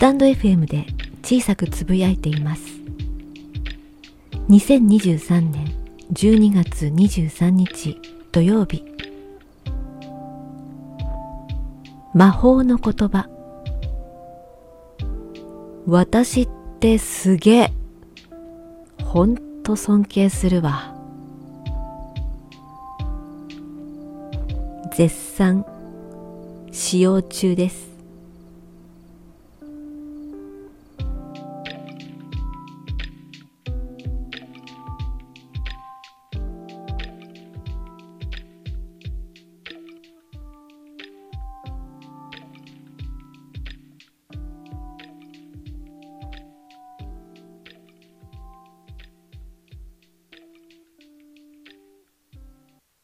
タンド FM で小さくつぶやいています。2023年12月23日土曜日。魔法の言葉。私ってすげえ。ほんと尊敬するわ。絶賛使用中です。